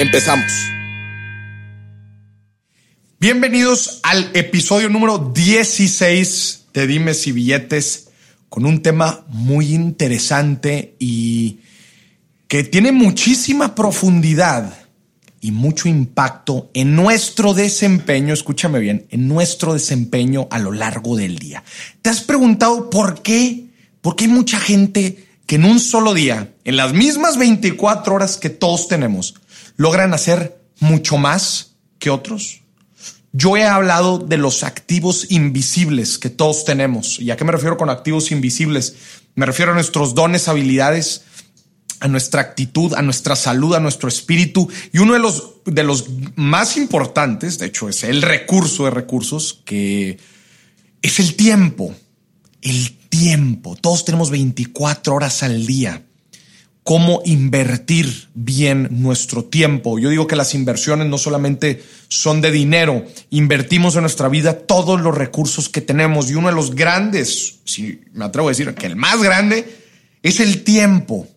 Empezamos. Bienvenidos al episodio número 16 de Dimes y Billetes con un tema muy interesante y que tiene muchísima profundidad y mucho impacto en nuestro desempeño, escúchame bien, en nuestro desempeño a lo largo del día. ¿Te has preguntado por qué? Porque hay mucha gente que en un solo día, en las mismas 24 horas que todos tenemos, logran hacer mucho más que otros. Yo he hablado de los activos invisibles que todos tenemos. ¿Y a qué me refiero con activos invisibles? Me refiero a nuestros dones, habilidades, a nuestra actitud, a nuestra salud, a nuestro espíritu. Y uno de los, de los más importantes, de hecho, es el recurso de recursos, que es el tiempo. El tiempo. Todos tenemos 24 horas al día cómo invertir bien nuestro tiempo. Yo digo que las inversiones no solamente son de dinero, invertimos en nuestra vida todos los recursos que tenemos y uno de los grandes, si me atrevo a decir que el más grande, es el tiempo.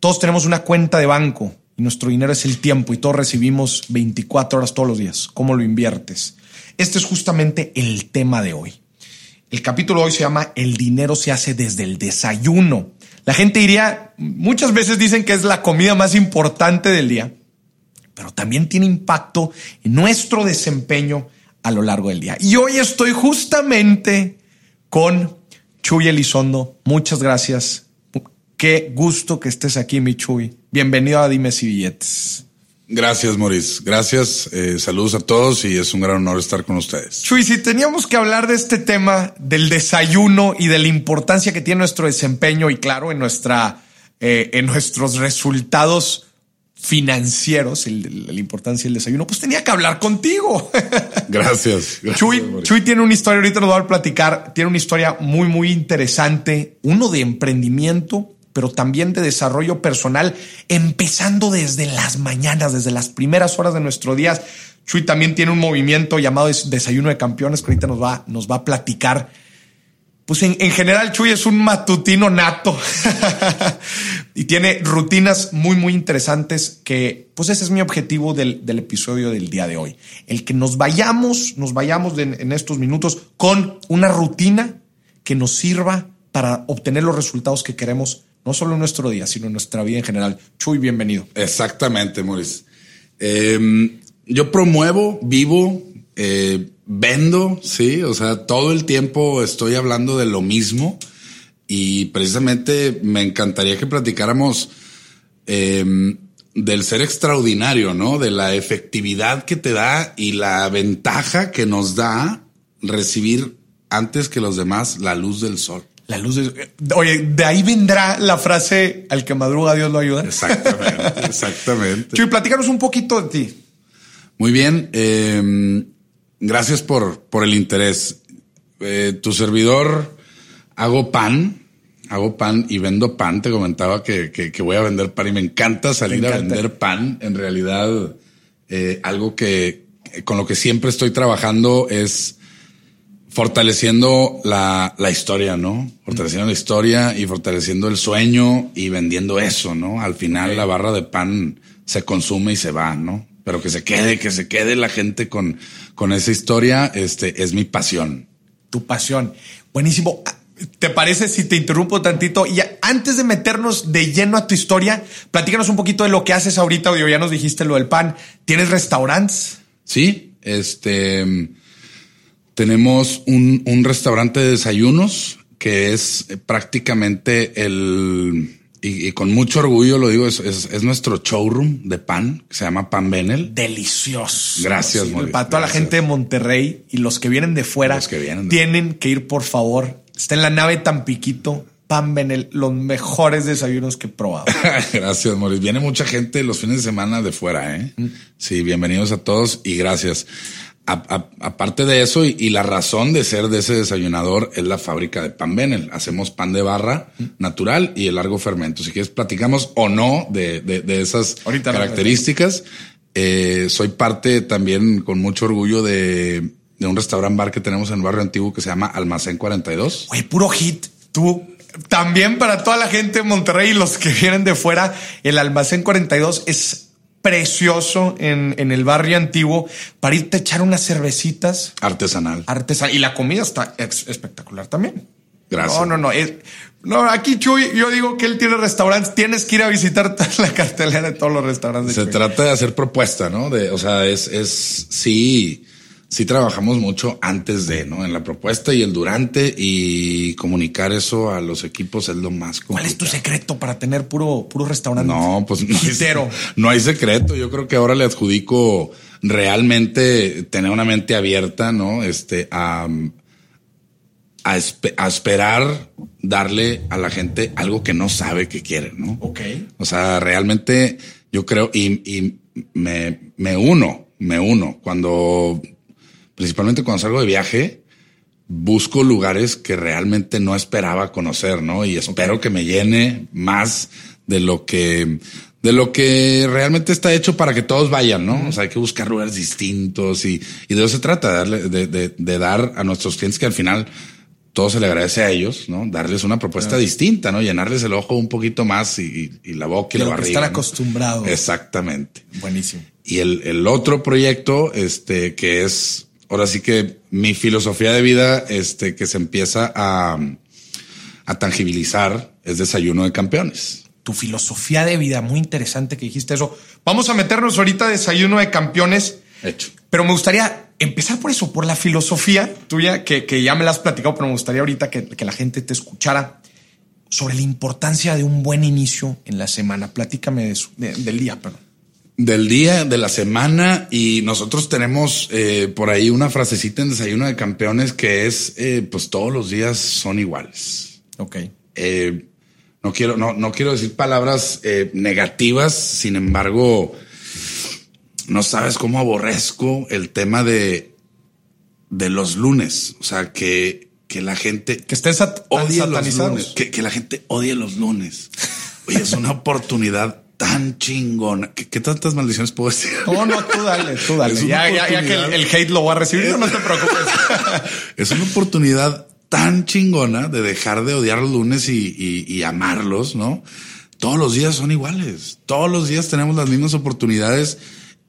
Todos tenemos una cuenta de banco y nuestro dinero es el tiempo y todos recibimos 24 horas todos los días. ¿Cómo lo inviertes? Este es justamente el tema de hoy. El capítulo de hoy se llama El dinero se hace desde el desayuno. La gente diría, muchas veces dicen que es la comida más importante del día, pero también tiene impacto en nuestro desempeño a lo largo del día. Y hoy estoy justamente con Chuy Elizondo. Muchas gracias. Qué gusto que estés aquí, mi Chuy. Bienvenido a Dimes y Billetes. Gracias, Maurice. Gracias. Eh, saludos a todos y es un gran honor estar con ustedes. Chuy, si teníamos que hablar de este tema del desayuno y de la importancia que tiene nuestro desempeño y claro, en nuestra, eh, en nuestros resultados financieros, la importancia del desayuno, pues tenía que hablar contigo. Gracias. gracias Chuy, Chuy tiene una historia, ahorita nos va a platicar, tiene una historia muy, muy interesante, uno de emprendimiento pero también de desarrollo personal, empezando desde las mañanas, desde las primeras horas de nuestro día. Chuy también tiene un movimiento llamado Desayuno de Campeones, que ahorita nos va, nos va a platicar. Pues en, general, Chuy es un matutino nato y tiene rutinas muy, muy interesantes que, pues ese es mi objetivo del, del episodio del día de hoy. El que nos vayamos, nos vayamos en estos minutos con una rutina que nos sirva para obtener los resultados que queremos no solo nuestro día, sino nuestra vida en general. Chuy, bienvenido. Exactamente, Maurice. Em, yo promuevo, vivo, eh, vendo, sí, o sea, todo el tiempo estoy hablando de lo mismo y precisamente me encantaría que platicáramos em, del ser extraordinario, ¿no? De la efectividad que te da y la ventaja que nos da recibir antes que los demás la luz del sol. La luz de... Oye, de ahí vendrá la frase al que madruga Dios lo ayuda. Exactamente, exactamente. Chuy, platícanos un poquito de ti. Muy bien. Em, gracias por, por el interés. Eh, tu servidor, hago pan, hago pan y vendo pan. Te comentaba que, que, voy a vender pan y me encanta salir a vender pan. En realidad, eh, algo que con lo que siempre estoy trabajando es fortaleciendo la, la, historia, ¿no? Fortaleciendo la historia y fortaleciendo el sueño y vendiendo eso, ¿no? Al final la barra de pan se consume y se va, ¿no? Pero que se quede, que se quede la gente con, con esa historia, este, es mi pasión. Tu pasión. Buenísimo. ¿Te parece si te interrumpo tantito? Y antes de meternos de lleno a tu historia, platícanos un poquito de lo que haces ahorita. Ya nos dijiste lo del pan. ¿Tienes restaurantes? Sí, este, tenemos un, un restaurante de desayunos que es prácticamente el, y, con mucho orgullo lo digo, es, es, nuestro showroom de pan, que se llama Pan Benel. Delicioso. Gracias, Para toda la gente de Monterrey y los que vienen de fuera, que vienen tienen que ir, por favor. Está en la nave Tampiquito, Pan Benel, los mejores desayunos que he probado. gracias, Moris. Viene mucha gente los fines de semana de fuera, ¿eh? Mm. Sí, bienvenidos a todos y gracias. Aparte de eso, y, la razón de ser de ese desayunador es la fábrica de pan Benel. Hacemos pan de barra natural y el largo fermento. Si quieres, platicamos o no de, de, esas características. Eh, soy parte también con mucho orgullo de, de un restaurant bar que tenemos en el barrio antiguo que se llama Almacén 42. Güey, puro hit. Tú también para toda la gente de Monterrey y los que vienen de fuera, el Almacén 42 es precioso en, en, el barrio antiguo para irte a echar unas cervecitas. Artesanal. Artesanal. Y la comida está espectacular también. Gracias. No, no, no. no, aquí Chuy, yo digo que él tiene restaurantes. Tienes que ir a visitar la cartelera de todos los restaurantes. Se trata de hacer propuesta, ¿no? De, o sea, es, es, sí sí trabajamos mucho antes de, ¿no? En la propuesta y el durante y comunicar eso a los equipos es lo más complicado. ¿Cuál es tu secreto para tener puro, puro restaurante? No, pues no hay, no hay secreto. Yo creo que ahora le adjudico realmente tener una mente abierta, ¿no? Este, a, a, esperar darle a la gente algo que no sabe que quiere, ¿no? Ok. O sea, realmente yo creo y, y me, me uno, me uno cuando principalmente cuando salgo de viaje, busco lugares que realmente no esperaba conocer, ¿no? Y espero que me llene más de lo que de lo que realmente está hecho para que todos vayan, ¿no? O sea, hay que buscar lugares distintos y, y de eso se trata, de, darle, de, de, de, dar a nuestros clientes que al final todo se le agradece a ellos, ¿no? Darles una propuesta distinta, ¿no? Llenarles el ojo un poquito más y, y la boca y la barriga. Estar acostumbrado. Exactamente. Buenísimo. Y el, el otro proyecto, este, que es ahora sí que mi filosofía de vida, este, que se empieza a, a tangibilizar es desayuno de campeones. Tu filosofía de vida, muy interesante que dijiste eso. Vamos a meternos ahorita a desayuno de campeones. Hecho. Pero me gustaría empezar por eso, por la filosofía tuya, que, que ya me la has platicado, pero me gustaría ahorita que, que la gente te escuchara sobre la importancia de un buen inicio en la semana. Platícame de del día, perdón del día, de la semana y nosotros tenemos eh, por ahí una frasecita en Desayuno de Campeones que es, eh, pues todos los días son iguales. Ok. Eh, no quiero, no, no quiero decir palabras negativas, sin embargo, no sabes cómo aborrezco el tema de, de los lunes. O sea, que, que la gente... Que estén odia los lunes. Que, que la gente odia los lunes. Oye, es una oportunidad tan chingona. ¿Qué, tantas maldiciones puedo decir? No, no, tú dale, tú dale. Ya, ya, ya, que el, hate lo va a recibir, no, te preocupes. es una oportunidad tan chingona de dejar de odiar los lunes y, y, amarlos, ¿no? Todos los días son iguales. Todos los días tenemos las mismas oportunidades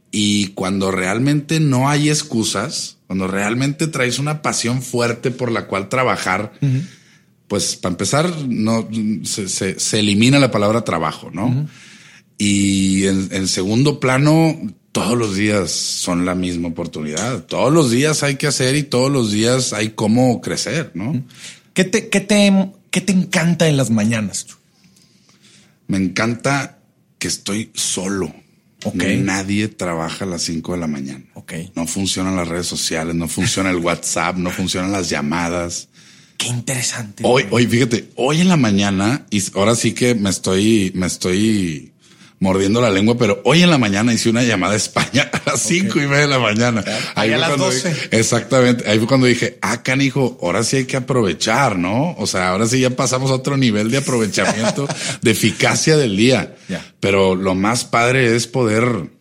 y cuando realmente no hay excusas, cuando realmente traes una pasión fuerte por la cual trabajar, pues para empezar, no se, se, elimina la palabra trabajo, ¿no? Y en, segundo plano, todos los días son la misma oportunidad. Todos los días hay que hacer y todos los días hay cómo crecer, ¿no? ¿Qué te, qué te, qué te encanta en las mañanas? Me encanta que estoy solo. Okay. Nadie trabaja a las 5 de la mañana. Okay. No funcionan las redes sociales, no funciona el WhatsApp, no funcionan las llamadas. Qué interesante. Hoy, hoy, fíjate, hoy en la mañana, y ahora sí que me estoy, me estoy mordiendo la lengua, pero hoy en la mañana hice una llamada a España a las cinco y media de la mañana. Ahí a las doce. exactamente. Ahí fue cuando dije, ah, canijo, ahora sí hay que aprovechar, ¿no? O sea, ahora sí ya pasamos a otro nivel de aprovechamiento, de eficacia del día. Pero lo más padre es poder.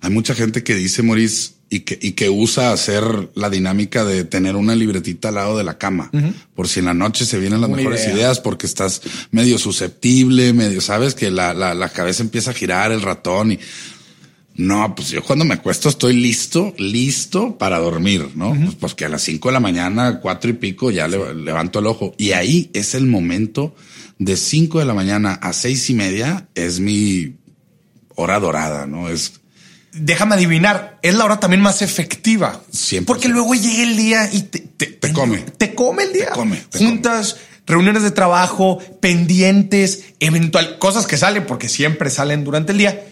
Hay mucha gente que dice, Maurice, y que, y que usa hacer la dinámica de tener una libretita al lado de la cama, por si en la noche se vienen las mejores ideas, porque estás medio susceptible, medio, sabes que la, la, la, cabeza empieza a girar, el ratón y no, pues yo cuando me acuesto estoy listo, listo para dormir, ¿no? pues porque a las cinco de la mañana, cuatro y pico, ya levanto el ojo. Y ahí es el momento de cinco de la mañana a seis y media es mi hora dorada, ¿no? Es déjame adivinar, es la hora también más efectiva. Siempre. Porque luego llega el día y te, te, come. Te come el día. Te come. Juntas, reuniones de trabajo, pendientes, eventual, cosas que salen porque siempre salen durante el día.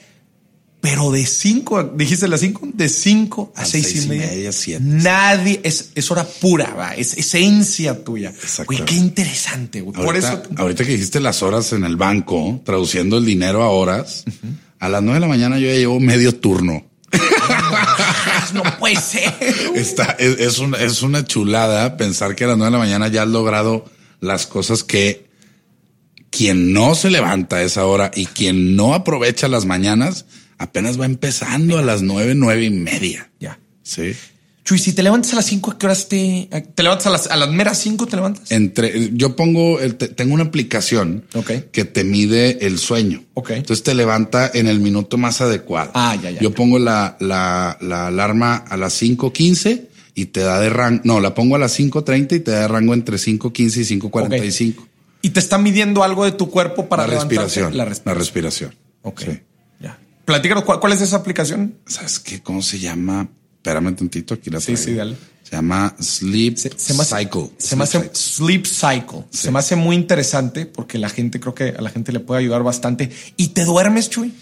pero de 5, dijiste las 5, de 5 a 6 y media. siete. Nadie, es, es hora pura, va, es esencia tuya. Güey, qué interesante, güey. Por eso. ahorita que dijiste las horas en el banco, traduciendo el dinero a horas, a las 9 de la mañana yo ya llevo medio turno. No puede ser. Está, es, es una, es una chulada pensar que a las 9 de la mañana ya has logrado las cosas que quien no se levanta a esa hora y quien no aprovecha las mañanas apenas va empezando a las nueve, nueve y media. Ya. Sí. Chuy, si te levantas a las 5, ¿a qué horas te, te levantas a las, a las meras 5 te levantas? Entre, yo pongo, tengo una aplicación que te mide el sueño. Ok. Entonces te levanta en el minuto más adecuado. Ah, ya, ya. Yo pongo la, la, la alarma a las 5.15 y te da de rango, no, la pongo a las 5.30 y te da de rango entre 5.15 y 5.45. Y te está midiendo algo de tu cuerpo para La respiración. La La respiración. respiración. Ok. Sí. Ya. Platícanos, ¿cuál, cuál es esa aplicación? ¿Sabes qué? ¿Cómo se llama? Espérame tantito, aquí la Sí, traigo. sí, dale. Se llama Sleep Se, se me hace, Cycle. Se me hace Cycle. sleep cycle. Se me hace muy interesante porque la gente, creo que a la gente le puede ayudar bastante. ¿Y te duermes, Chuy?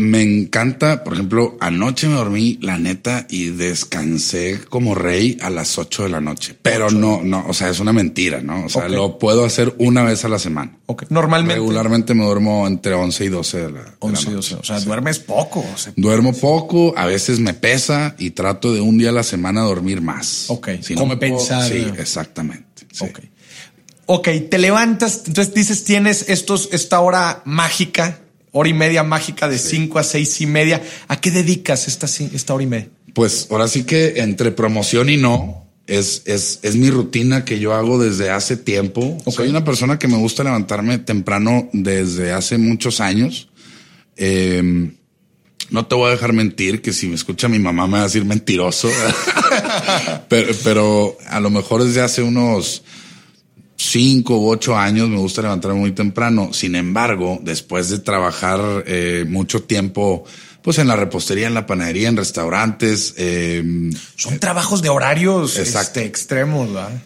Me encanta, por ejemplo, anoche me dormí, la neta, y descansé como rey a las 8 de la noche. Pero no, no, o sea, es una mentira, ¿no? O sea, lo puedo hacer una vez a la semana. Ok. Normalmente. Regularmente me duermo entre 11 y 12 de la, de la 11 y noche. 12. O sea, duermes poco. o sea, Duermo poco, a veces me pesa y trato de un día a la semana dormir más. Ok, Si no sí, exactamente. sí. Ok. Ok, te levantas, entonces dices, tienes estos, esta hora mágica, hora y media mágica de 5 a seis y media. ¿A qué dedicas esta, esta hora y media? Pues ahora sí que entre promoción y no, es, es, es mi rutina que yo hago desde hace tiempo. Ok. Soy una persona que me gusta levantarme temprano desde hace muchos años. Eh, no te voy a dejar mentir, que si me escucha mi mamá me va a decir mentiroso, pero, pero a lo mejor desde hace unos cinco u ocho años me gusta levantarme muy temprano. Sin embargo, después de trabajar eh, mucho tiempo, pues en la repostería, en la panadería, en restaurantes, eh, Son trabajos de horarios Exacto. este, extremos, ¿verdad?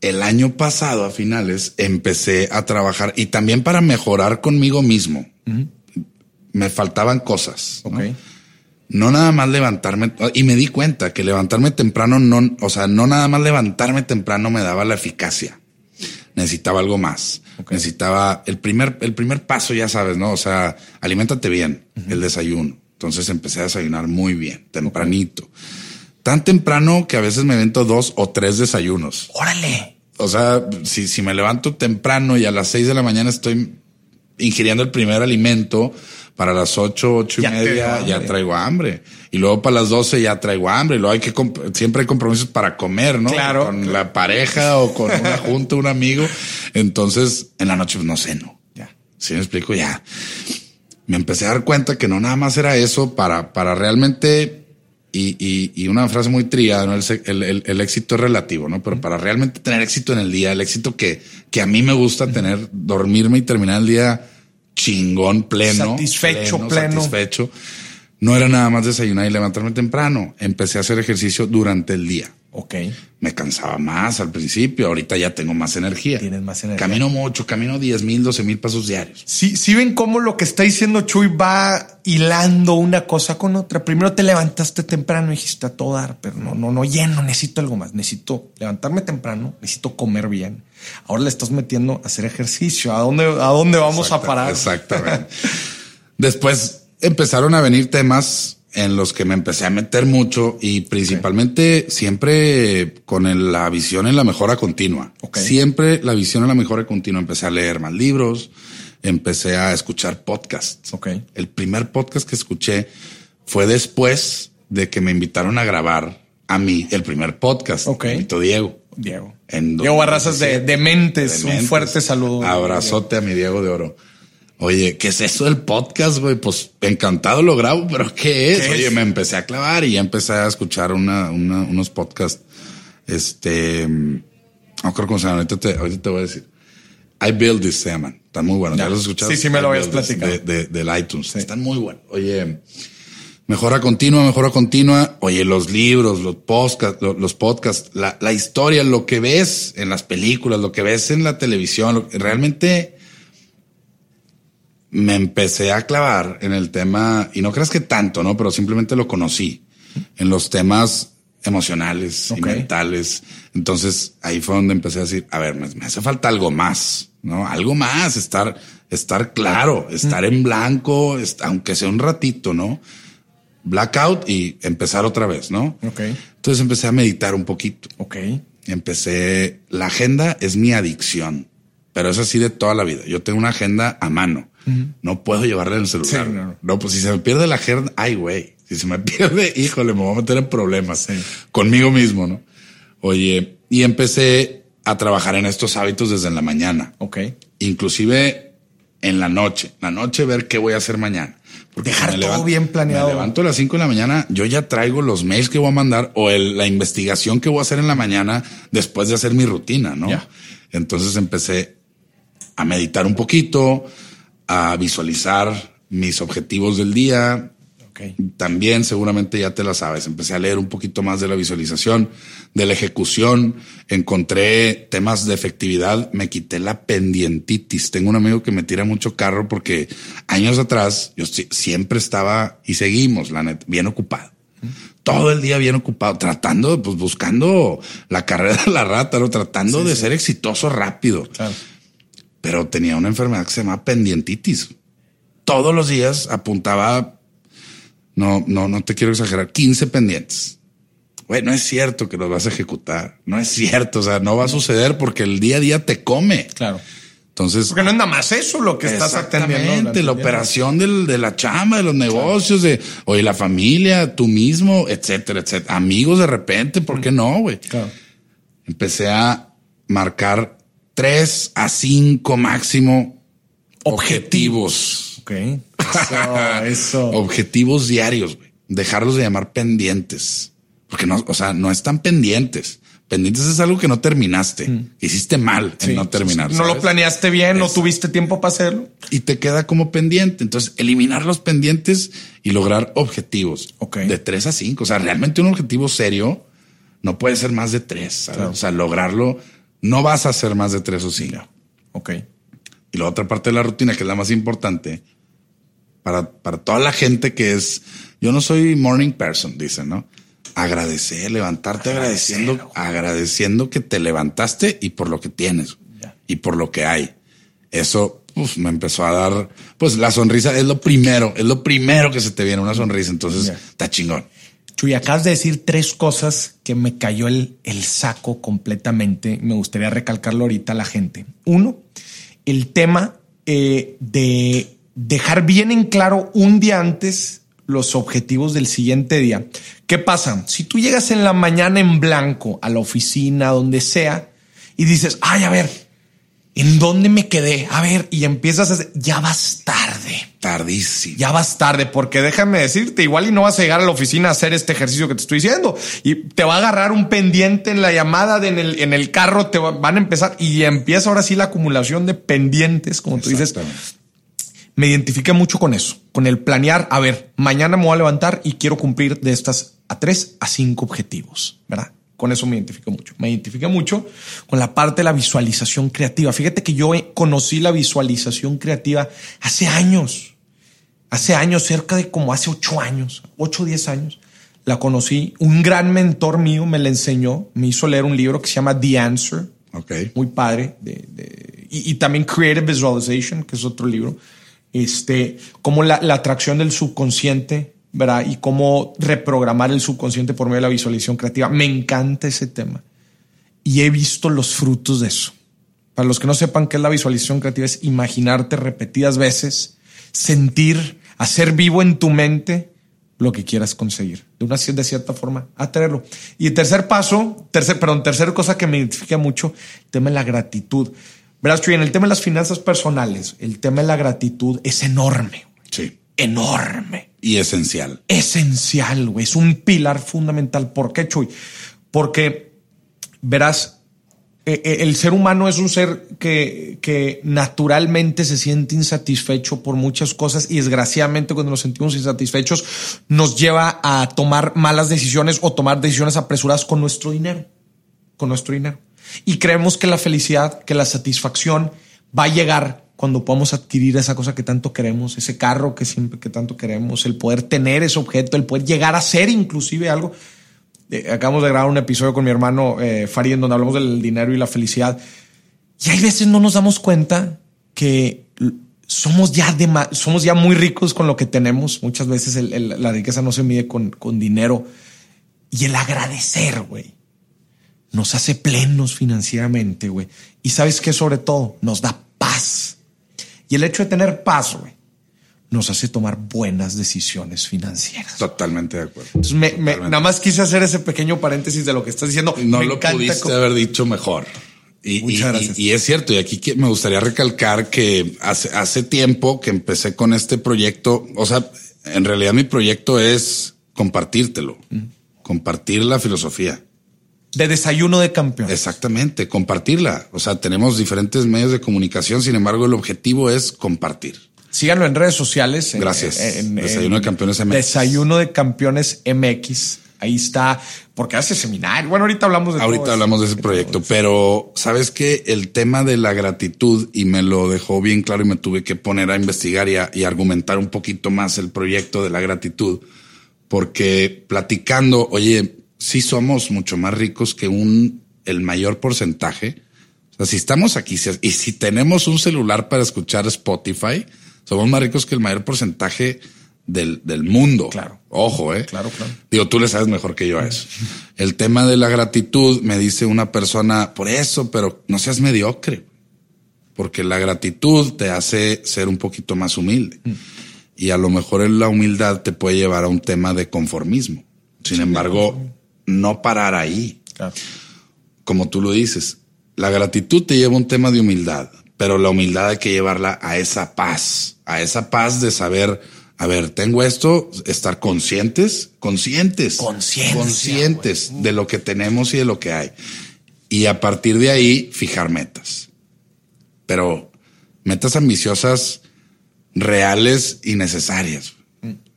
el año pasado a finales empecé a trabajar y también para mejorar conmigo mismo. Me faltaban cosas. ¿no? Ok. no nada más levantarme y me di cuenta que levantarme temprano no, o sea, no nada más levantarme temprano me daba la eficacia. Necesitaba algo más. Necesitaba el primer, el primer paso, ya sabes, ¿no? O sea, aliméntate bien, el desayuno. Entonces empecé a desayunar muy bien, tempranito. Tan temprano que a veces me invento dos o tres desayunos. Órale. O sea, si, si me levanto temprano y a las seis de la mañana estoy ingiriendo el primer alimento, para las ocho, ocho y Ya media ya traigo hambre. Y luego para las doce ya traigo hambre. Y luego hay que, comp- siempre hay compromisos para comer, ¿no? Claro. Con la pareja o con una junta, un amigo. Entonces, en la noche pues, no ceno. Ya. Si me explico, ya. Me empecé a dar cuenta que no nada más era eso para, para realmente, y, y, y una frase muy trillada, ¿no? El- el éxito es relativo, ¿no? Pero para realmente tener éxito en el día, el éxito que, que a mí me gusta tener, dormirme y terminar el día chingón, pleno. Satisfecho, pleno. Satisfecho. No era nada más desayunar y levantarme temprano. Empecé a hacer ejercicio durante el día. Ok. Me cansaba más al principio, ahorita ya tengo más energía. Tienes más energía. Camino mucho, camino 10 mil, 12 mil pasos diarios. Sí, sí ven cómo lo que está diciendo Chuy va hilando una cosa con otra. Primero te levantaste temprano y dijiste a todo dar, pero no, no, no lleno, necesito algo más. Necesito levantarme temprano, necesito comer bien. Ahora le estás metiendo a hacer ejercicio. ¿A dónde, a dónde vamos Exacta- a parar? Exactamente. Después empezaron a venir temas en los que me empecé a meter mucho y principalmente siempre con el- la visión en la mejora continua. Ok. Siempre la visión en la mejora continua. Empecé a leer más libros, empecé a escuchar podcasts. Ok. El primer podcast que escuché fue después de que me invitaron a grabar a mí el primer podcast. Ok. Diego. Diego. En Diego Barrazas de, 2017. de Mentes. Un fuerte saludo. Abrazote a mi Diego de Oro. Oye, ¿qué es eso del podcast, güey? Pues encantado lo grabo, pero ¿qué es? ¿Qué Oye, es? me empecé a clavar y ya empecé a escuchar una, una- unos podcasts. Este, mm, no creo cómo se llama, ahorita te, ahorita te voy a decir. I Build This se llaman. Están muy buenos. Ya. ¿Ya los has escuchado? Sí, sí me lo habías platicado. De, de- del iTunes. Están muy buenos. Oye, Mejora continua, mejora continua. Oye, los libros, los podcasts, los, los podcasts, la, la historia, lo que ves en las películas, lo que ves en la televisión, lo- realmente me empecé a clavar en el tema, y no creas que tanto, ¿no? Pero simplemente lo conocí en los temas emocionales y mentales. Entonces ahí fue donde empecé a decir, a ver, me, hace falta algo más, ¿no? Algo más, estar, estar claro, estar en blanco, aunque sea un ratito, ¿no? Blackout y empezar otra vez, ¿no? Ok. Entonces empecé a meditar un poquito. Ok. Empecé, la agenda es mi adicción, pero es así de toda la vida. Yo tengo una agenda a mano. No puedo llevarla en el celular. no. no, pues si se me pierde la agenda, ay, güey, si se me pierde, híjole, me voy a meter en problemas conmigo mismo, ¿no? Oye, y empecé a trabajar en estos hábitos desde la mañana. Ok. Inclusive en la noche, la noche ver qué voy a hacer mañana. Porque Dejar todo bien planeado. Me levanto a las 5 de la mañana, yo ya traigo los mails que voy a mandar o la investigación que voy a hacer en la mañana después de hacer mi rutina, ¿no? Entonces empecé a meditar un poquito, a visualizar mis objetivos del día, también seguramente ya te la sabes. Empecé a leer un poquito más de la visualización, de la ejecución. Encontré temas de efectividad. Me quité la pendientitis. Tengo un amigo que me tira mucho carro porque años atrás yo siempre estaba y seguimos, la net, bien ocupado. Todo el día bien ocupado, tratando, pues buscando la carrera de la rata, ¿no? tratando de ser exitoso rápido. Pero tenía una enfermedad que se llama pendientitis. Todos los días apuntaba no, no, no te quiero exagerar, 15 pendientes. Güey, no es cierto que los vas a ejecutar. No es cierto. O sea, no va a suceder porque el día a día te come. Claro. Entonces. Porque no es nada más eso lo que estás atendiendo. La, la operación del, de la chamba, de los negocios, de, oye, la familia, tú mismo, etcétera, etcétera. Amigos de repente, ¿por qué no, güey? Claro. Empecé a marcar tres a cinco máximo objetivos eso, Objetivos diarios, Dejarlos de llamar pendientes. Porque no, o sea, no están pendientes. Pendientes es algo que no terminaste. Mm. Hiciste mal en no terminar. No lo planeaste bien, no tuviste tiempo para hacerlo. Y te queda como pendiente. Entonces, eliminar los pendientes y lograr objetivos de tres a cinco. O sea, realmente un objetivo serio no puede ser más de tres. O sea, lograrlo, no vas a hacer más de tres o cinco. Ok. Y la otra parte de la rutina, que es la más importante, para, para toda la gente que es, yo no soy morning person, dicen, ¿no? Agradecer, levantarte agradeciendo, agradeciendo que te levantaste y por lo que tienes y por lo que hay. Eso pues, me empezó a dar, pues la sonrisa es lo primero, es lo primero que se te viene, una sonrisa. Entonces está chingón. Chuy, acabas de decir tres cosas que me cayó el, el saco completamente. Me gustaría recalcarlo ahorita a la gente. Uno, el tema eh, de dejar bien en claro un día antes los objetivos del siguiente día. ¿Qué pasa? Si tú llegas en la mañana en blanco a la oficina, donde sea, y dices, ay, a ver, ¿en dónde me quedé? A ver, y empiezas a hacer, ya vas tarde. Tardísimo. Ya vas tarde, porque déjame decirte, igual y no vas a llegar a la oficina a hacer este ejercicio que te estoy diciendo. Y te va a agarrar un pendiente en la llamada de en el, en el carro, te van a empezar y empieza ahora sí la acumulación de pendientes, como tú dices me identifiqué mucho con eso, con el planear, a ver, mañana me voy a levantar y quiero cumplir de estas a tres a cinco objetivos, ¿verdad? Con eso me identifiqué mucho. Me identifiqué mucho con la parte de la visualización creativa. Fíjate que yo conocí la visualización creativa hace años, hace años, cerca de como hace ocho años, ocho o diez años. La conocí. Un gran mentor mío me la enseñó, me hizo leer un libro que se llama The Answer. Okay. Muy padre. De, y, y también Creative Visualization, que es otro libro este, cómo la, atracción del subconsciente, ¿verdad? Y cómo reprogramar el subconsciente por medio de la visualización creativa. Me encanta ese tema. Y he visto los frutos de eso. Para los que no sepan qué es la visualización creativa, es imaginarte repetidas veces, sentir, hacer vivo en tu mente lo que quieras conseguir. De una de cierta forma, atraerlo. Y el tercer paso, tercer, perdón, tercera cosa que me identifica mucho, el tema de la gratitud. Verás, en el tema de las finanzas personales, el tema de la gratitud es enorme. Sí. Enorme. Y esencial. Esencial, güey. Es un pilar fundamental. ¿Por qué, Chuy? Porque, verás, eh, eh, el ser humano es un ser que, que naturalmente se siente insatisfecho por muchas cosas y desgraciadamente cuando nos sentimos insatisfechos nos lleva a tomar malas decisiones o tomar decisiones apresuradas con nuestro dinero. Con nuestro dinero. Y creemos que la felicidad, que la satisfacción va a llegar cuando podamos adquirir esa cosa que tanto queremos, ese carro que siempre que tanto queremos, el poder tener ese objeto, el poder llegar a ser inclusive algo. Eh, acabamos de grabar un episodio con mi hermano eh, Farid en donde hablamos del dinero y la felicidad. Y hay veces no nos damos cuenta que somos ya, de, somos ya muy ricos con lo que tenemos. Muchas veces la riqueza no se mide con, con dinero. Y el agradecer, güey, nos hace plenos financieramente, güey. Y sabes que sobre todo nos da paz. Y el hecho de tener paz, güey, nos hace tomar buenas decisiones financieras. Totalmente de acuerdo. Entonces, me, nada más quise hacer ese pequeño paréntesis de lo que estás diciendo. No lo pudiste haber dicho mejor. Y, Muchas gracias. Y, es cierto, y aquí me gustaría recalcar que hace, hace tiempo que empecé con este proyecto, o sea, en realidad mi proyecto es compartírtelo, compartir la filosofía. De desayuno de campeón. Exactamente, compartirla. O sea, tenemos diferentes medios de comunicación, sin embargo, el objetivo es compartir. Síganlo en redes sociales. Gracias. Desayuno de Campeones MX. Desayuno de Campeones MX. Ahí está, porque hace seminario. Bueno, ahorita hablamos de Ahorita hablamos de ese proyecto, pero sabes que el tema de la gratitud y me lo dejó bien claro y me tuve que poner a investigar y, y argumentar un poquito más el proyecto de la gratitud, porque platicando, oye, sí somos mucho más ricos que un el mayor porcentaje. O sea, si estamos aquí y si tenemos un celular para escuchar Spotify, somos más ricos que el mayor porcentaje del, del mundo. Claro. Ojo, eh. Claro, claro. Digo, tú le sabes mejor que yo a eso. El tema de la gratitud, me dice una persona, por eso, pero no seas mediocre. Porque la gratitud te hace ser un poquito más humilde. Mm. Y a lo mejor la humildad te puede llevar a un tema de conformismo. Sin embargo, no parar ahí. Claro. Como tú lo dices, la gratitud te lleva a un tema de humildad, pero la humildad hay que llevarla a esa paz, a esa paz de saber, a ver, tengo esto, estar conscientes, conscientes, conscientes de lo que tenemos y de lo que hay. Y a partir de ahí, fijar metas. Pero metas ambiciosas, reales y necesarias.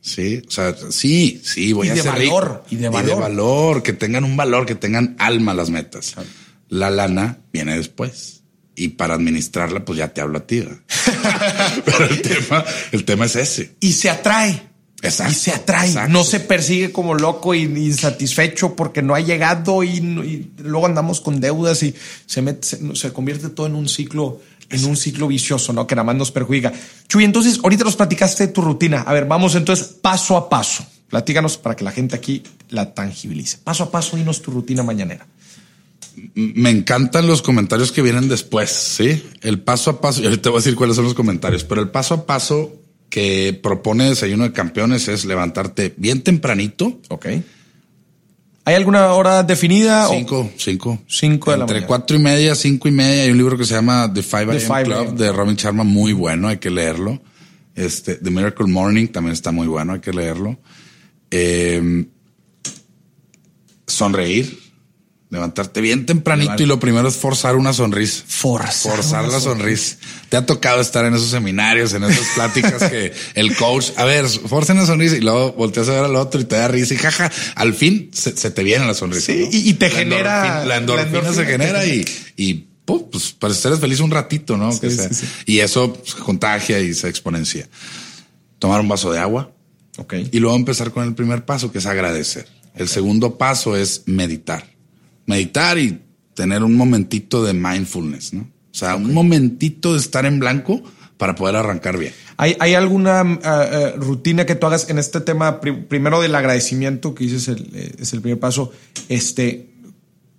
Sí, o sea, sí, sí, voy a ser valor, Y de valor. Y de valor, que tengan un valor, que tengan alma las metas. La lana viene después y para administrarla, pues ya te hablo a ti. Pero el tema, el tema es ese. Y se atrae. Exacto, y se atrae. No se persigue como loco y insatisfecho porque no ha llegado y, luego andamos con deudas y se, se, convierte todo en un ciclo, en un ciclo vicioso, ¿no? Que nada más nos perjudica. Chuy, entonces, ahorita nos platicaste de tu rutina. A ver, vamos entonces paso a paso. Platícanos para que la gente aquí la tangibilice. Paso a paso, dinos tu rutina mañanera me encantan los comentarios que vienen después, ¿sí? El paso a paso, y ahorita te voy a decir cuáles son los comentarios, pero el paso a paso que propone Desayuno de Campeones es levantarte bien tempranito. Ok. ¿Hay alguna hora definida? Cinco, cinco. Cinco de la Entre cuatro y media, cinco y media. Hay un libro que se llama The Five AM Club de Robin Sharma, muy bueno, hay que leerlo. Este, The Miracle Morning también está muy bueno, hay que leerlo. Eh, sonreír, Levantarte bien tempranito y lo primero es forzar una sonrisa. Forzar. Forzar la sonrisa. Te ha tocado estar en esos seminarios, en esas pláticas que el coach, a ver, forza una sonrisa y luego volteas a ver al otro y te da risa y jaja. Al fin se, te viene la sonrisa. y, te genera. la, endorfina se genera y, y pues para estar feliz un ratito, ¿no? que sea. Y eso pues, contagia y se exponencia. Tomar un vaso de agua. Ok. Y luego empezar con el primer paso, que es agradecer. El segundo paso es meditar meditar y tener un momentito de mindfulness, ¿no? O sea, un momentito de estar en blanco para poder arrancar bien. ¿Hay, hay alguna uh, uh, rutina que tú hagas en este tema, primero del agradecimiento, que dices el, eh, es el primer paso, este,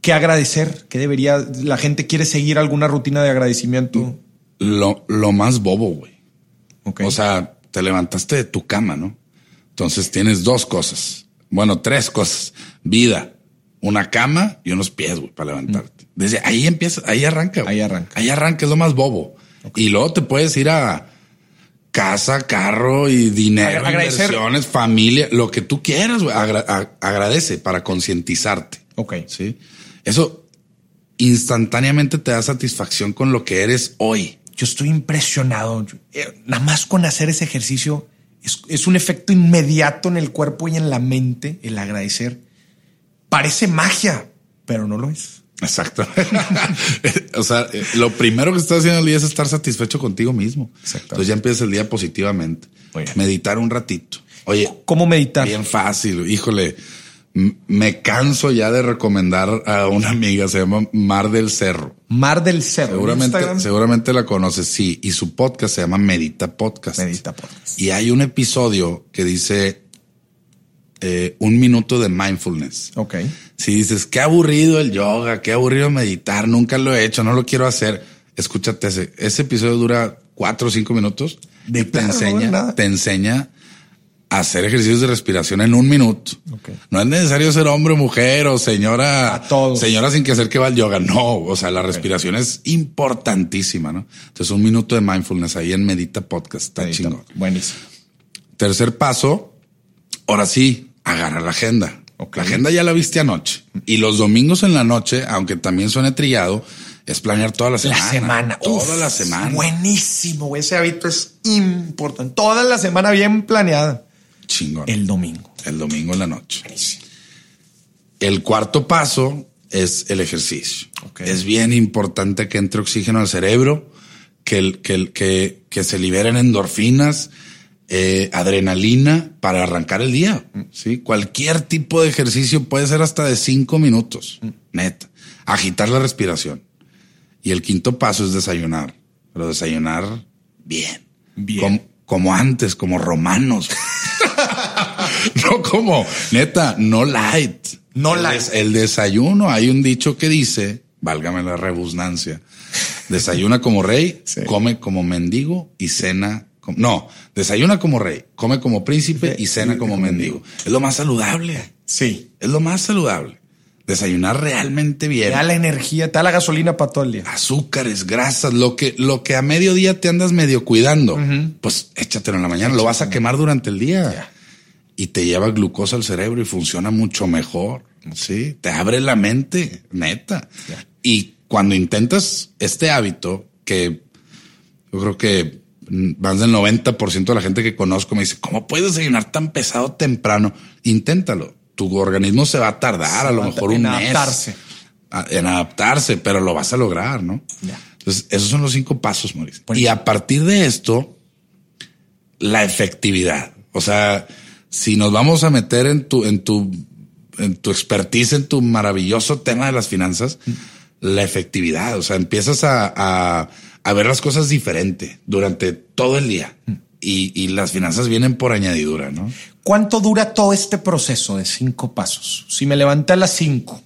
¿qué agradecer? ¿Qué debería, la gente quiere seguir alguna rutina de agradecimiento? Lo, lo más bobo, güey. Okay. O sea, te levantaste de tu cama, ¿no? Entonces tienes dos cosas. Bueno, tres cosas. Vida, una cama y unos pies, güey, para levantarte. Desde ahí empieza, ahí arranca. Ahí arranca. Ahí arranca, es lo más bobo. Y luego te puedes ir a casa, carro y dinero, inversiones, familia, lo que tú quieras, güey. agradece para concientizarte. Ok. Sí. Eso instantáneamente te da satisfacción con lo que eres hoy. Yo estoy impresionado. Eh, nada más con hacer ese ejercicio es, es un efecto inmediato en el cuerpo y en la mente, el agradecer parece magia, pero no lo es. Exacto. o sea, eh, lo primero que estás haciendo el día es estar satisfecho contigo mismo. Entonces ya empiezas el día positivamente. Meditar un ratito. Oye, ¿cómo meditar? Bien fácil. Híjole, me canso ya de recomendar a una amiga, se llama Mar del Cerro. Mar del Cerro. Seguramente, seguramente la conoces, sí. Y su podcast se llama Medita Podcast. Medita Podcast. Y hay un episodio que dice eh, un minuto de mindfulness. Ok. Si dices, qué aburrido el yoga, qué aburrido meditar, nunca lo he hecho, no lo quiero hacer. Escúchate ese. Ese episodio dura cuatro o cinco minutos. De te enseña, te enseña hacer ejercicios de respiración en un minuto. No es necesario ser hombre, mujer o señora, señora sin que hacer que va al yoga. No, o sea, la respiración es importantísima, ¿no? Entonces, un minuto de mindfulness ahí en Medita Podcast. Está chingón. Buenísimo. Tercer paso. Ahora sí, agarra la agenda. La agenda ya la viste anoche. Y los domingos en la noche, aunque también suene trillado, es planear toda la semana. La semana. Toda la semana. Buenísimo. Ese hábito es importante. Toda la semana bien planeada. Chingón. El domingo. El domingo en la noche. El cuarto paso es el ejercicio. Es bien importante que entre oxígeno al cerebro, que, que, que, que se liberen endorfinas, eh, adrenalina para arrancar el día. ¿sí? Cualquier tipo de ejercicio puede ser hasta de cinco minutos. Mm. Neta. Agitar la respiración. Y el quinto paso es desayunar. Pero desayunar bien. Bien. Como, como antes, como romanos. no como, neta, no light. No light. el desayuno, hay un dicho que dice, válgame la rebusnancia, desayuna como rey, come como mendigo y cena no, desayuna como rey, come como príncipe y cena como mendigo. Es lo más saludable. Sí. Es lo más saludable. Desayunar realmente bien. Te da la energía, te da la gasolina para todo el día. Azúcares, grasas, lo que, lo que a mediodía te andas medio cuidando, pues échatelo en la mañana, lo vas a quemar durante el día. Y te lleva glucosa al cerebro y funciona mucho mejor. Sí, te abre la mente, neta. Y cuando intentas este hábito, que yo creo que más del 90% de la gente que conozco me dice, ¿cómo puedes desayunar tan pesado temprano? Inténtalo tu organismo se va a tardar a lo mejor un adaptarse. mes en adaptarse, pero lo vas a lograr, ¿no? Entonces, esos son los cinco pasos, Mauricio. Y a partir de esto, la efectividad. O sea, si nos vamos a meter en tu, en tu, en tu expertise, en tu maravilloso tema de las finanzas, la efectividad. O sea, empiezas a, a, a ver las cosas diferente durante todo el día. Y, y, las finanzas vienen por añadidura, ¿no? ¿Cuánto dura todo este proceso de cinco pasos? Si me levanté a las cinco,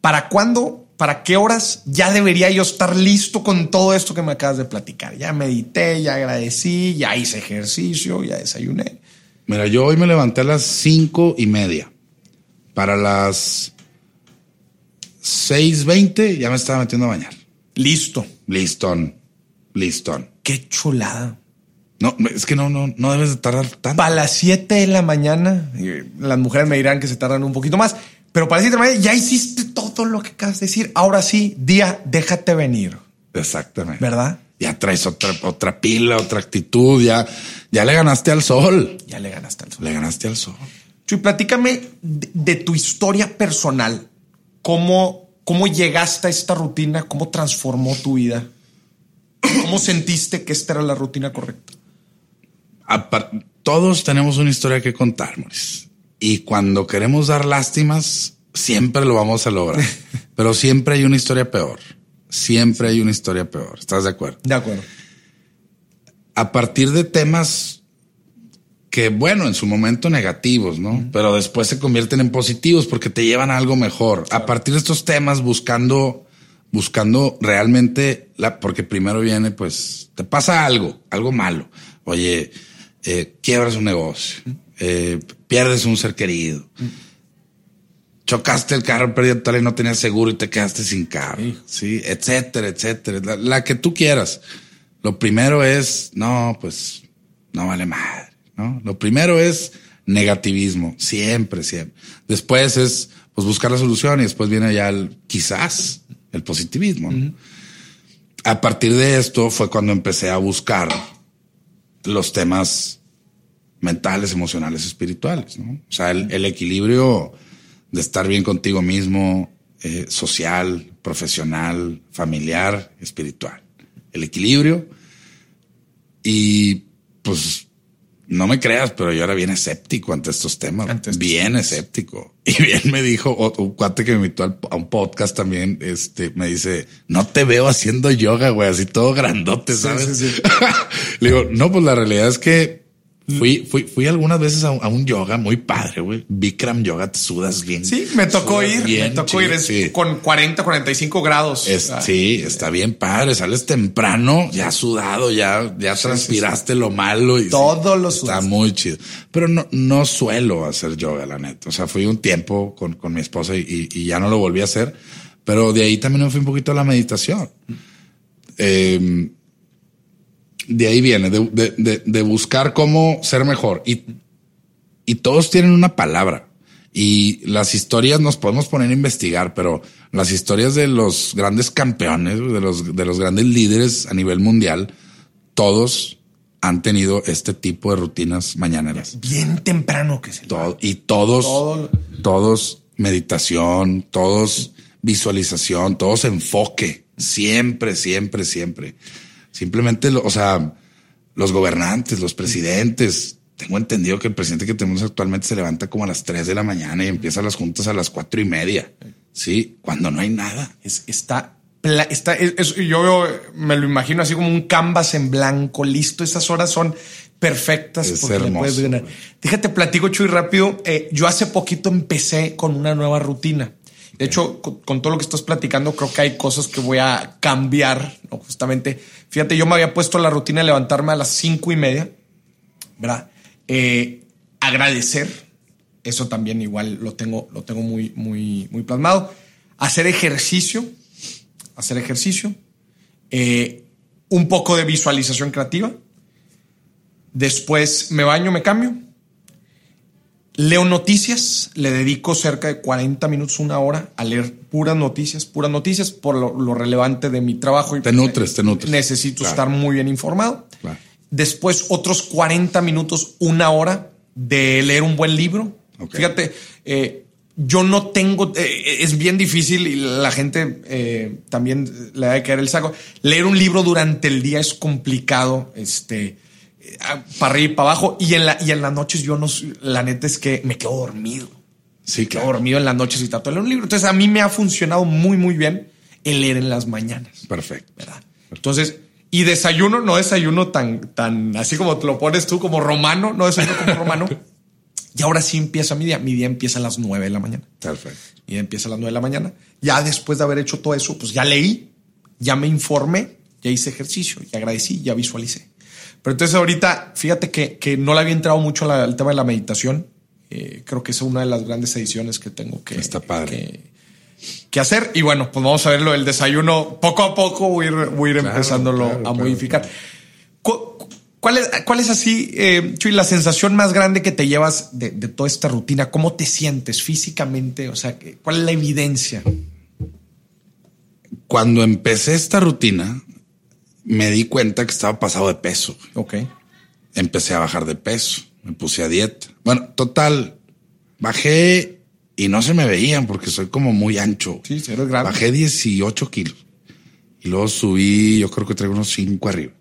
¿para cuándo, para qué horas ya debería yo estar listo con todo esto que me acabas de platicar? Ya medité, ya agradecí, ya hice ejercicio, ya desayuné. Mira, yo hoy me levanté a las cinco y media. Para las seis veinte ya me estaba metiendo a bañar. Listo. Listón. Listón. Qué chulada. No, es que no, no, no debes de tardar tanto. Para las 7 de la mañana, las mujeres me dirán que se tardan un poquito más, pero para las 7 de la mañana ya hiciste todo lo que acabas de decir. Ahora sí, día, déjate venir. Exactamente. ¿Verdad? Ya traes otra, otra pila, otra actitud, ya, ya le ganaste al sol. Ya le ganaste al sol. Le ganaste al sol. Chuy, platícame de, de tu historia personal. ¿Cómo, ¿Cómo llegaste a esta rutina? ¿Cómo transformó tu vida? ¿Cómo sentiste que esta era la rutina correcta? todos tenemos una historia que contar, Y cuando queremos dar lástimas, siempre lo vamos a lograr. Pero siempre hay una historia peor. Siempre hay una historia peor. ¿Estás de acuerdo? De acuerdo. A partir de temas que, bueno, en su momento negativos, ¿no? Pero después se convierten en positivos porque te llevan a algo mejor. A partir de estos temas, buscando, buscando realmente la, porque primero viene, pues, te pasa algo, algo malo. Oye, eh, quiebras un negocio, eh, pierdes un ser querido, chocaste el carro, perdiste tal y no tenías seguro y te quedaste sin carro, sí, etcétera, etcétera, la, que tú quieras. Lo primero es, no, pues no vale madre, ¿no? Lo primero es negativismo, siempre, siempre. Después es, pues buscar la solución y después viene ya el, quizás, el positivismo. A partir de esto fue cuando empecé a buscar los temas mentales, emocionales, espirituales, ¿no? O sea, el, equilibrio de estar bien contigo mismo, eh, social, profesional, familiar, espiritual. El equilibrio. Y pues no me creas, pero yo era bien escéptico ante estos temas. bien escéptico. Y bien me dijo un cuate que me invitó a un podcast también, este, me dice, no te veo haciendo yoga, güey, así todo grandote, ¿sabes? Le digo, no, pues la realidad es que Fui, fui, fui algunas veces a, un yoga muy padre, güey. Bikram yoga, te sudas bien. Sí, me tocó ir. me tocó ir con 40, 45 grados. Ah. sí, está bien padre. Sales temprano, ya sudado, ya, ya transpiraste lo malo. Y Todos los Está muy chido. Pero no, no suelo hacer yoga, la neta. O sea, fui un tiempo con, con mi esposa y, y, ya no lo volví a hacer. Pero de ahí también me fui un poquito a la meditación. Eh, de ahí viene, de, buscar cómo ser mejor. Y, y todos tienen una palabra. Y las historias nos podemos poner a investigar, pero las historias de los grandes campeones, de los, de los grandes líderes a nivel mundial, todos han tenido este tipo de rutinas mañaneras. Bien temprano que se Todo, Y todos, todos meditación, todos visualización, todos enfoque. Siempre, siempre, siempre. Simplemente, o sea, los gobernantes, los presidentes. Tengo entendido que el presidente que tenemos actualmente se levanta como a las 3 de la mañana y empieza las juntas a las cuatro y media. Sí, cuando no hay nada. Es, está, está yo me lo imagino así como un canvas en blanco, listo. Estas horas son perfectas. Es hermoso. Déjate platico, Chuy, rápido. Eh, yo hace poquito empecé con una nueva rutina. De hecho, con, todo lo que estás platicando, creo que hay cosas que voy a cambiar, ¿no? Justamente, fíjate, yo me había puesto la rutina de levantarme a las cinco y media, ¿verdad? Eh, agradecer, eso también igual lo tengo, lo tengo muy, muy, muy plasmado. Hacer ejercicio, hacer ejercicio, eh, un poco de visualización creativa. Después me baño, me cambio, Leo noticias, le dedico cerca de 40 minutos, una hora a leer puras noticias, puras noticias por lo, relevante de mi trabajo. Te nutres, te nutres. Necesito estar muy bien informado. Después otros 40 minutos, una hora de leer un buen libro. Fíjate, eh, yo no tengo, eh, es bien difícil y la gente eh, también le da que caer el saco. Leer un libro durante el día es complicado. Este, para arriba y para abajo. Y en, la, y en las noches yo no, la neta es que me quedo dormido. Sí, quedo dormido en las noches y trato de leer un libro. Entonces a mí me ha funcionado muy, muy bien el leer en las mañanas. Perfecto. ¿verdad? Entonces, y desayuno, no desayuno tan, tan así como te lo pones tú, como romano, no desayuno como romano. Y ahora sí empieza mi día. Mi día empieza a las nueve de la mañana. Perfecto. Mi día empieza a las nueve de la mañana. Ya después de haber hecho todo eso, pues ya leí, ya me informé, ya hice ejercicio, ya agradecí, ya visualicé. Pero entonces ahorita, fíjate que, que no le había entrado mucho al tema de la meditación. Eh, creo que es una de las grandes ediciones que tengo que, Está padre. que, hacer. Y bueno, pues vamos a verlo el desayuno. Poco a poco voy a ir, voy a ir empezándolo a modificar. ¿Cuál es, ¿Cuál es así, eh, Chuy, la sensación más grande que te llevas de, de, toda esta rutina? ¿Cómo te sientes físicamente? O sea, ¿cuál es la evidencia? Cuando empecé esta rutina, me di cuenta que estaba pasado de peso. Ok. Empecé a bajar de peso, me puse a dieta. Bueno, total, bajé y no se me veían porque soy como muy ancho. Sí, eres grande. Bajé 18 kilos y luego subí, yo creo que traigo unos 5 arriba.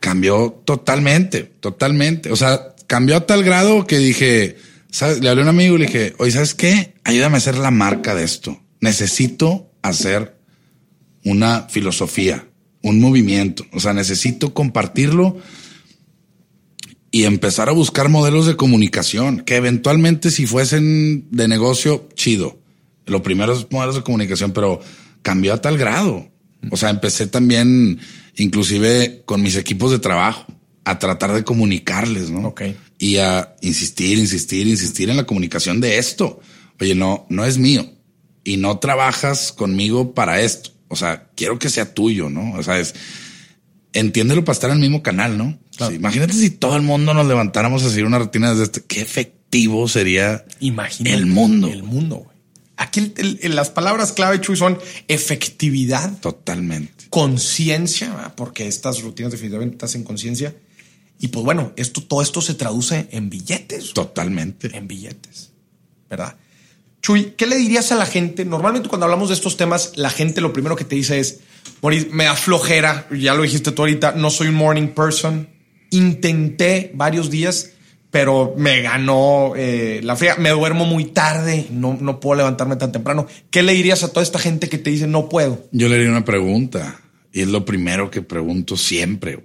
Cambió totalmente, totalmente. O sea, cambió a tal grado que dije, ¿sabes? le hablé a un amigo y le dije, oye, ¿sabes qué? Ayúdame a hacer la marca de esto. Necesito hacer una filosofía un movimiento. O sea, necesito compartirlo y empezar a buscar modelos de comunicación que eventualmente si fuesen de negocio, chido. Lo primero es modelos de comunicación, pero cambió a tal grado. O sea, empecé también, inclusive con mis equipos de trabajo, a tratar de comunicarles, ¿no? Ok. Y a insistir, insistir, insistir en la comunicación de esto. Oye, no, no es mío. Y no trabajas conmigo para esto o sea, quiero que sea tuyo, ¿no? O sea, es, entiéndelo para estar en el mismo canal, ¿no? imagínate si todo el mundo nos levantáramos a seguir una rutina desde este, qué efectivo sería el mundo. El mundo, güey. Aquí las palabras clave, Chuy, son efectividad. Totalmente. Conciencia, porque estas rutinas definitivamente hacen conciencia. Y pues bueno, esto, todo esto se traduce en billetes. Totalmente. En billetes. ¿Verdad? Chuy, ¿qué le dirías a la gente? Normalmente cuando hablamos de estos temas, la gente lo primero que te dice es, me da flojera, ya lo dijiste tú ahorita, no soy un morning person. Intenté varios días, pero me ganó eh, la fría. Me duermo muy tarde, no, no puedo levantarme tan temprano. ¿Qué le dirías a toda esta gente que te dice no puedo? Yo le diría una pregunta y es lo primero que pregunto siempre.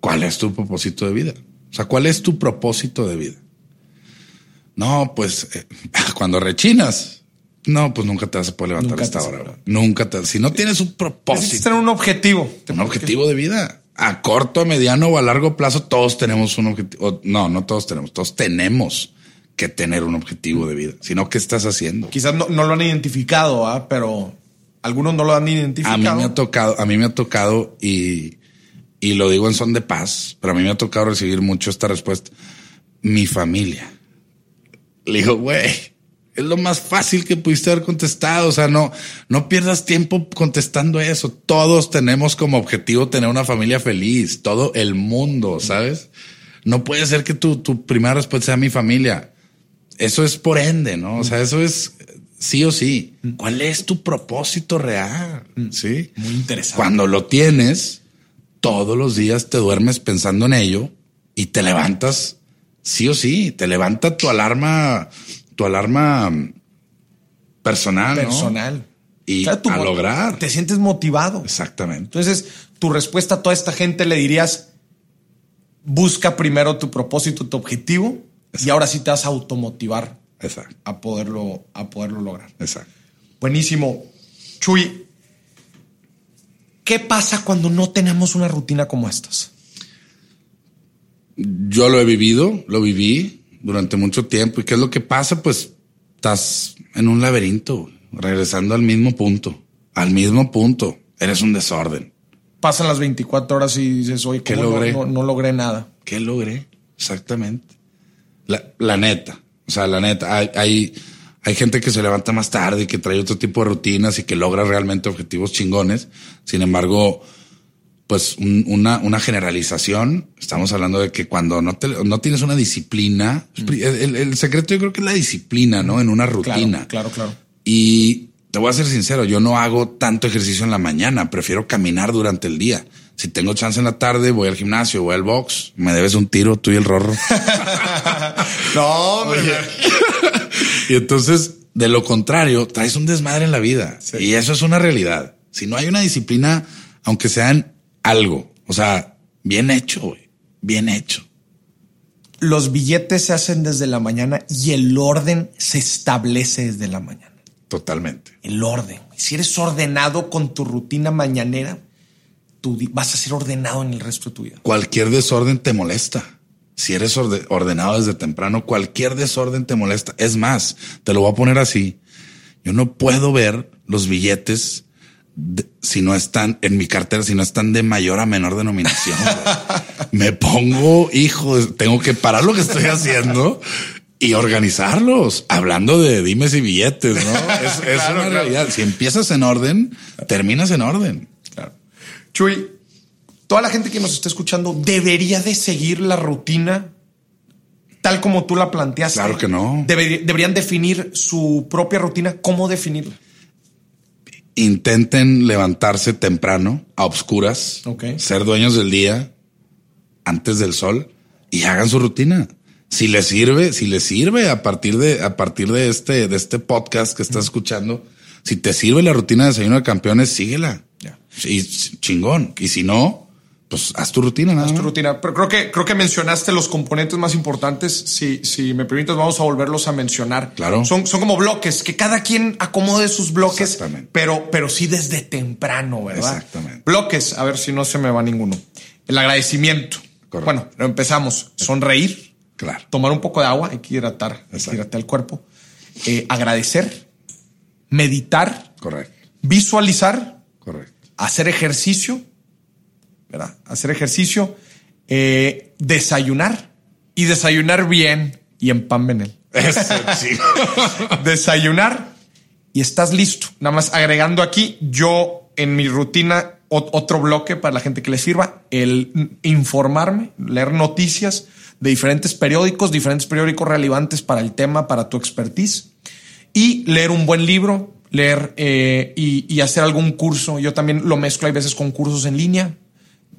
¿Cuál es tu propósito de vida? O sea, ¿cuál es tu propósito de vida? No, pues eh, cuando rechinas, no, pues nunca te vas a poder levantar a esta hora. Nunca te. Si no tienes un propósito. Necesitas tener un objetivo. Un objetivo de vida. A corto, a mediano o a largo plazo, todos tenemos un objetivo. No, no todos tenemos. Todos tenemos que tener un objetivo de vida. Sino, ¿qué estás haciendo? Quizás no, lo han identificado, ¿ah? pero algunos no lo han identificado. A mí me ha tocado, a mí me ha tocado y, y lo digo en son de paz, pero a mí me ha tocado recibir mucho esta respuesta. Mi familia le digo, güey, es lo más fácil que pudiste haber contestado. O sea, no, no pierdas tiempo contestando eso. Todos tenemos como objetivo tener una familia feliz, todo el mundo, ¿sabes? No puede ser que tu, tu primera respuesta sea mi familia. Eso es por ende, ¿no? O sea, eso es sí o sí. ¿Cuál es tu propósito real? Sí. Muy interesante. Cuando lo tienes, todos los días te duermes pensando en ello y te levantas sí o sí, te levanta tu alarma, tu alarma personal. Personal. Y a lograr. Te sientes motivado. Exactamente. Entonces, tu respuesta a toda esta gente le dirías, busca primero tu propósito, tu objetivo, y ahora sí te vas a automotivar Exacto. a poderlo, a poderlo lograr. Exacto. Buenísimo. Chuy, ¿qué pasa cuando no tenemos una rutina como estas? Yo lo he vivido, lo viví durante mucho tiempo. ¿Y qué es lo que pasa? Pues estás en un laberinto, regresando al mismo punto, al mismo punto. Eres un desorden. Pasan las 24 horas y dices, oye, ¿qué logré? No, logré nada. ¿Qué logré? Exactamente. La, neta, o sea, la neta, hay, hay, hay gente que se levanta más tarde y que trae otro tipo de rutinas y que logra realmente objetivos chingones. Sin embargo, pues una, una generalización. Estamos hablando de que cuando no, te, no tienes una disciplina, mm. el, secreto yo creo que es la disciplina, ¿no? En una rutina. Claro, claro, Y te voy a ser sincero, yo no hago tanto ejercicio en la mañana, prefiero caminar durante el día. Si tengo chance en la tarde, voy al gimnasio, voy al box, me debes un tiro, tú y el rorro. no, y entonces, de lo contrario, traes un desmadre en la vida. Y eso es una realidad. Si no hay una disciplina, aunque sean algo. O sea, bien hecho, güey. Bien hecho. Los billetes se hacen desde la mañana y el orden se establece desde la mañana. Totalmente. El orden. Si eres ordenado con tu rutina mañanera, tú vas a ser ordenado en el resto de tu vida. Cualquier desorden te molesta. Si eres ordenado desde temprano, cualquier desorden te molesta. Es más, te lo voy a poner así. Yo no puedo ver los billetes si no están en mi cartera, si no están de mayor a menor denominación, me pongo, hijo, tengo que parar lo que estoy haciendo y organizarlos. Hablando de dimes y billetes, ¿no? Es, una realidad. Si empiezas en orden, terminas en orden. Claro. Chuy, toda la gente que nos está escuchando debería de seguir la rutina tal como tú la planteaste. Claro que no. deberían definir su propia rutina. ¿Cómo definirla? Intenten levantarse temprano, a obscuras, ser dueños del día, antes del sol, y hagan su rutina. Si les sirve, si les sirve a partir de, a partir de este, de este podcast que estás escuchando, si te sirve la rutina de desayuno de campeones, síguela. Y chingón. Y si no, pues haz tu rutina, ¿no? Haz tu rutina. Pero creo que, creo que mencionaste los componentes más importantes. Si, si me permites, vamos a volverlos a mencionar. Claro. Son, son como bloques, que cada quien acomode sus bloques, pero, pero sí desde temprano, ¿verdad? Exactamente. Bloques, a ver si no se me va ninguno. El agradecimiento. Correcto. Bueno, empezamos. Sonreír. Claro. Tomar un poco de agua, hay que hidratar, hay que hidratar el cuerpo. Eh, agradecer. Meditar. Correcto. Visualizar. Correcto. Hacer ejercicio ¿verdad? Hacer ejercicio, eh, desayunar y desayunar bien y en pan benel. desayunar y estás listo. Nada más agregando aquí, yo en mi rutina otro bloque para la gente que le sirva, el informarme, leer noticias de diferentes periódicos, diferentes periódicos relevantes para el tema, para tu expertise, y leer un buen libro, leer eh, y, hacer algún curso. Yo también lo mezclo hay veces con cursos en línea.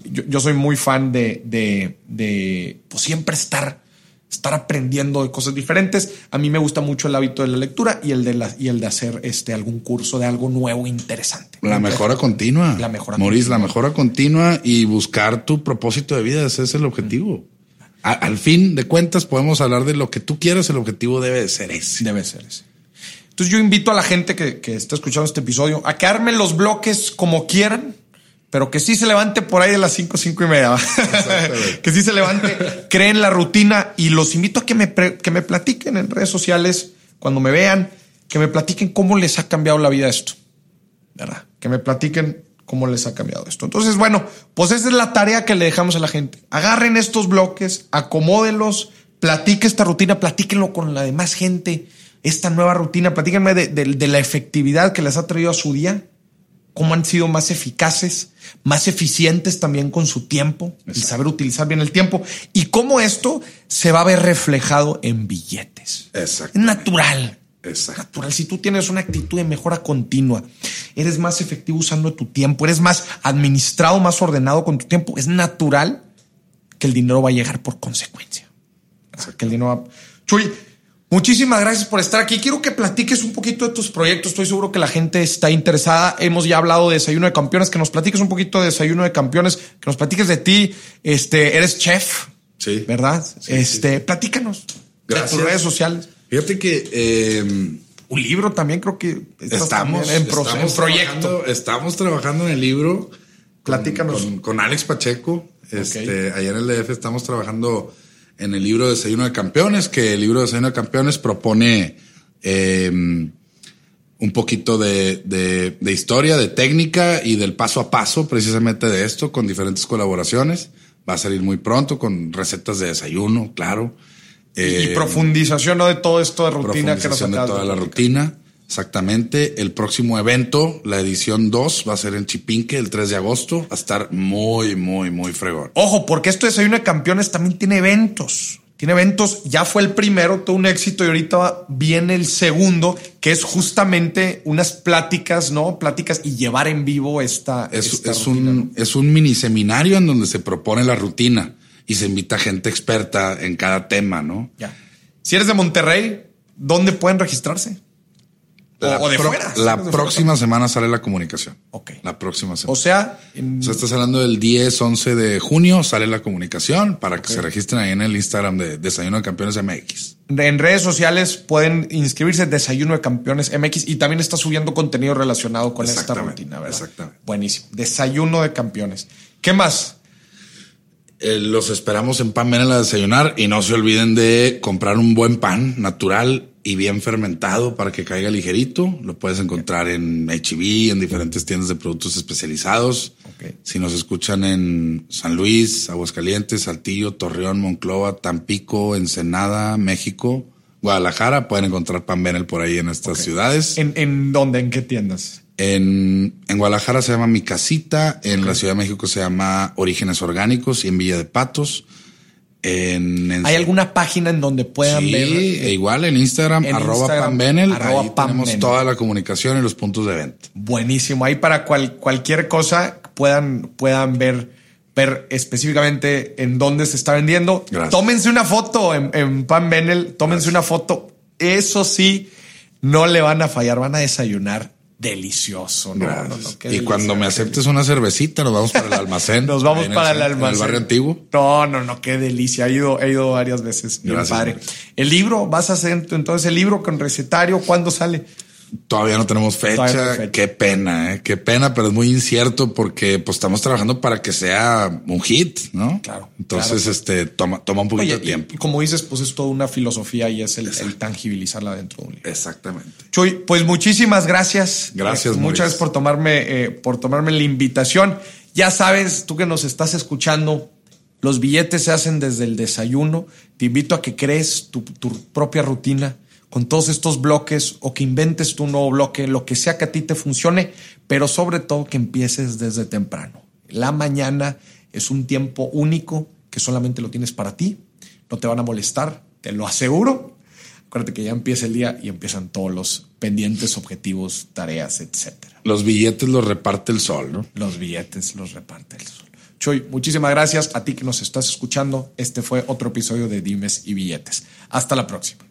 Yo, soy muy fan de, de, pues, siempre estar estar aprendiendo de cosas diferentes. A mí me gusta mucho el hábito de la lectura y el de, la, y el de hacer este, algún curso de algo nuevo interesante. La mejora continua. La mejora Maurice, la mejora continua y buscar tu propósito de vida. Ese es el objetivo. al fin de cuentas podemos hablar de lo que tú quieras. El objetivo debe de ser ese. Debe ser ese. Entonces yo invito a la gente que, que está escuchando este episodio a que los bloques como quieran pero que sí se levante por ahí de las 5, 5 y media. que sí se levante, creen la rutina y los invito a que me, que me platiquen en redes sociales cuando me vean, que me platiquen cómo les ha cambiado la vida esto. ¿Verdad? Que me platiquen cómo les ha cambiado esto. Entonces, bueno, pues esa es la tarea que le dejamos a la gente. Agarren estos bloques, acomódenlos, platique esta rutina, platíquenlo con la demás gente, esta nueva rutina, platíquenme de, de la efectividad que les ha traído a su día cómo han sido más eficaces, más eficientes también con su tiempo, y saber utilizar bien el tiempo y cómo esto se va a ver reflejado en billetes. Exacto. Es natural. Exacto. Natural. Si tú tienes una actitud de mejora continua, eres más efectivo usando tu tiempo, eres más administrado, más ordenado con tu tiempo, es natural que el dinero va a llegar por consecuencia. O sea, que el dinero va... Chuy, Muchísimas gracias por estar aquí. Quiero que platiques un poquito de tus proyectos. Estoy seguro que la gente está interesada. Hemos ya hablado de Desayuno de Campeones, que nos platiques un poquito de Desayuno de Campeones, que nos platiques de ti. Este, eres chef. Sí. ¿Verdad? este, platícanos. Gracias. De tus redes sociales. Fíjate que eh, un libro también creo que estamos en, proyecto. estamos trabajando en el libro. Platícanos. Con, Alex Pacheco. Este, allá en el DF estamos trabajando en el libro de Desayuno de Campeones, que el libro de Desayuno de Campeones propone eh, un poquito de, historia, de técnica y del paso a paso precisamente de esto, con diferentes colaboraciones. Va a salir muy pronto con recetas de desayuno, claro. y, eh, profundización ¿no? de todo esto de rutina que nos de toda la rutina. Exactamente. El próximo evento, la edición 2, va a ser en Chipinque el 3 de agosto. Va a estar muy, muy, muy fregón. Ojo, porque esto de Desayuno de Campeones también tiene eventos. Tiene eventos. Ya fue el primero, todo un éxito y ahorita viene el segundo, que es justamente unas pláticas, ¿no? Pláticas y llevar en vivo esta. Es, es un, es un mini seminario en donde se propone la rutina y se invita gente experta en cada tema, ¿no? Ya. Si eres de Monterrey, ¿dónde pueden registrarse? La, o de fuera, la próxima semana sale la comunicación. Ok. La próxima semana. O sea, o sea, estás hablando del 10, 11 de junio, sale la comunicación para que se registren ahí en el Instagram de Desayuno de Campeones MX. En redes sociales pueden inscribirse Desayuno de Campeones MX y también está subiendo contenido relacionado con esta rutina, ¿verdad? Exactamente. Buenísimo. Desayuno de Campeones. ¿Qué más? Eh, los esperamos en Pan Menel a desayunar y no se olviden de comprar un buen pan natural y bien fermentado para que caiga ligerito. Lo puedes encontrar en HB, en diferentes tiendas de productos especializados. Si nos escuchan en San Luis, Aguascalientes, Saltillo, Torreón, Monclova, Tampico, Ensenada, México, Guadalajara, pueden encontrar Pan Benel por ahí en estas ciudades. ¿En, ¿En dónde? ¿En qué tiendas? En, en Guadalajara se llama Mi Casita, en la Ciudad de México se llama Orígenes Orgánicos y en Villa de Patos. ¿Hay alguna página en donde puedan ver? E igual en Instagram, arroba panbenel. ahí tenemos toda la comunicación y los puntos de venta. Buenísimo. Ahí para cualquier cosa puedan, puedan ver, ver específicamente en dónde se está vendiendo. Tómense una foto en, en Pan tómense una foto. Eso sí, no le van a fallar, van a desayunar delicioso. No, y cuando me aceptes una cervecita, nos vamos para el almacén. nos vamos para el, almacén. el barrio antiguo. No, no, no, qué delicia. He ido, he ido varias veces. padre. El libro, vas a hacer entonces el libro con recetario. ¿Cuándo sale? Todavía no tenemos fecha. Qué pena, ¿eh? qué pena, pero es muy incierto porque pues estamos trabajando para que sea un hit, ¿no? Claro. Entonces, este toma, toma un poquito de tiempo. Y, como dices, pues es toda una filosofía y es el, tangibilizarla dentro de un libro. Exactamente. Chuy, pues muchísimas gracias. Gracias. muchas gracias por tomarme, eh, por tomarme la invitación. Ya sabes, tú que nos estás escuchando, los billetes se hacen desde el desayuno. Te invito a que crees tu, tu propia rutina con todos estos bloques o que inventes tu nuevo bloque, lo que sea que a ti te funcione, pero sobre todo que empieces desde temprano. La mañana es un tiempo único que solamente lo tienes para ti, no te van a molestar, te lo aseguro. Acuérdate que ya empieza el día y empiezan todos los pendientes, objetivos, tareas, etcétera. Los billetes los reparte el sol, ¿no? Los billetes los reparte el sol. Choy, muchísimas gracias a ti que nos estás escuchando. Este fue otro episodio de Dimes y Billetes. Hasta la próxima.